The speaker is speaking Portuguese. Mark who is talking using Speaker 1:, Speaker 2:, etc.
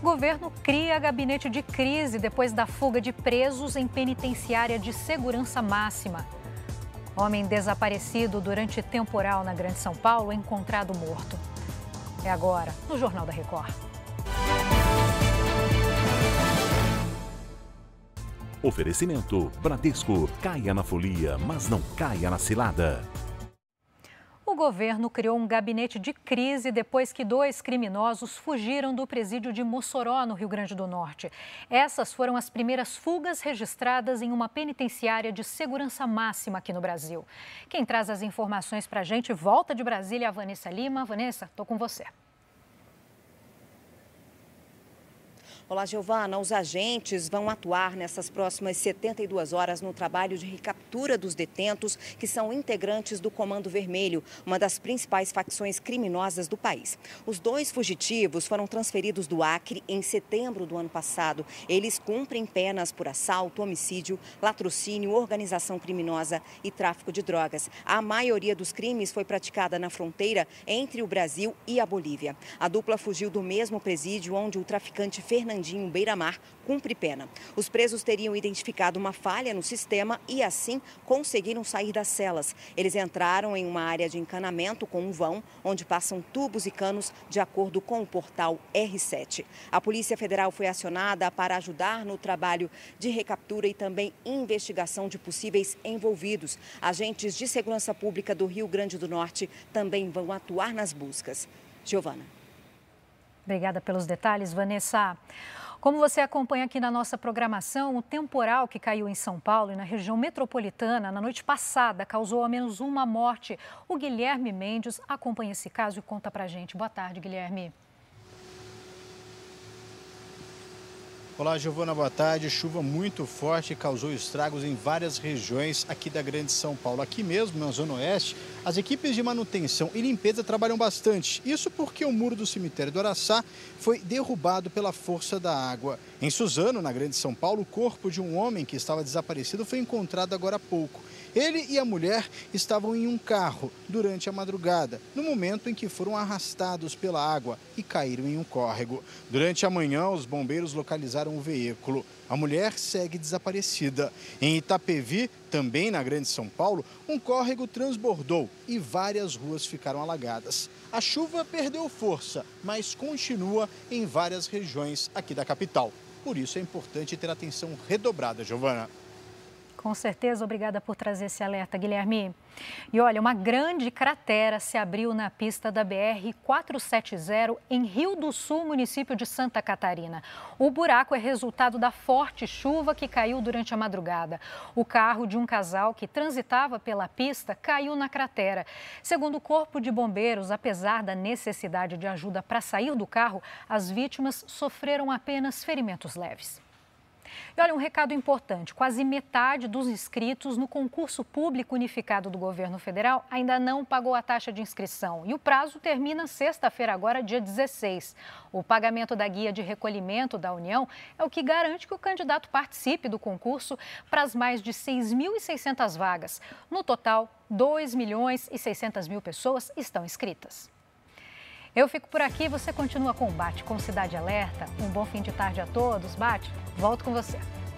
Speaker 1: O governo cria gabinete de crise depois da fuga de presos em penitenciária de segurança máxima. Homem desaparecido durante temporal na Grande São Paulo encontrado morto. É agora, no Jornal da Record.
Speaker 2: Oferecimento Bradesco. Caia na folia, mas não caia na cilada.
Speaker 1: Governo criou um gabinete de crise depois que dois criminosos fugiram do presídio de Mossoró, no Rio Grande do Norte. Essas foram as primeiras fugas registradas em uma penitenciária de segurança máxima aqui no Brasil. Quem traz as informações para a gente volta de Brasília, a Vanessa Lima. Vanessa, estou com você.
Speaker 3: Olá, Giovana. Os agentes vão atuar nessas próximas 72 horas no trabalho de recaptura dos detentos que são integrantes do Comando Vermelho, uma das principais facções criminosas do país. Os dois fugitivos foram transferidos do Acre em setembro do ano passado. Eles cumprem penas por assalto, homicídio, latrocínio, organização criminosa e tráfico de drogas. A maioria dos crimes foi praticada na fronteira entre o Brasil e a Bolívia. A dupla fugiu do mesmo presídio onde o traficante Fernandinho Fernandinho Beira-Mar cumpre pena. Os presos teriam identificado uma falha no sistema e, assim, conseguiram sair das celas. Eles entraram em uma área de encanamento com um vão, onde passam tubos e canos, de acordo com o portal R7. A Polícia Federal foi acionada para ajudar no trabalho de recaptura e também investigação de possíveis envolvidos. Agentes de segurança pública do Rio Grande do Norte também vão atuar nas buscas. Giovana.
Speaker 1: Obrigada pelos detalhes, Vanessa. Como você acompanha aqui na nossa programação, o temporal que caiu em São Paulo e na região metropolitana na noite passada causou ao menos uma morte. O Guilherme Mendes acompanha esse caso e conta pra gente. Boa tarde, Guilherme.
Speaker 4: Olá, Giovana, boa tarde. Chuva muito forte causou estragos em várias regiões aqui da Grande São Paulo. Aqui mesmo, na Zona Oeste, as equipes de manutenção e limpeza trabalham bastante. Isso porque o muro do cemitério do Araçá foi derrubado pela força da água. Em Suzano, na Grande São Paulo, o corpo de um homem que estava desaparecido foi encontrado agora há pouco. Ele e a mulher estavam em um carro durante a madrugada, no momento em que foram arrastados pela água e caíram em um córrego. Durante a manhã, os bombeiros localizaram o veículo. A mulher segue desaparecida. Em Itapevi, também na Grande São Paulo, um córrego transbordou e várias ruas ficaram alagadas. A chuva perdeu força, mas continua em várias regiões aqui da capital. Por isso é importante ter atenção redobrada, Giovana.
Speaker 1: Com certeza, obrigada por trazer esse alerta, Guilherme. E olha, uma grande cratera se abriu na pista da BR-470 em Rio do Sul, município de Santa Catarina. O buraco é resultado da forte chuva que caiu durante a madrugada. O carro de um casal que transitava pela pista caiu na cratera. Segundo o Corpo de Bombeiros, apesar da necessidade de ajuda para sair do carro, as vítimas sofreram apenas ferimentos leves. E olha, um recado importante: quase metade dos inscritos no concurso público unificado do governo federal ainda não pagou a taxa de inscrição. E o prazo termina sexta-feira, agora, dia 16. O pagamento da guia de recolhimento da União é o que garante que o candidato participe do concurso para as mais de 6.600 vagas. No total, 2 milhões e 600 mil pessoas estão inscritas. Eu fico por aqui, você continua com o Bate com Cidade Alerta. Um bom fim de tarde a todos. Bate, volto com você.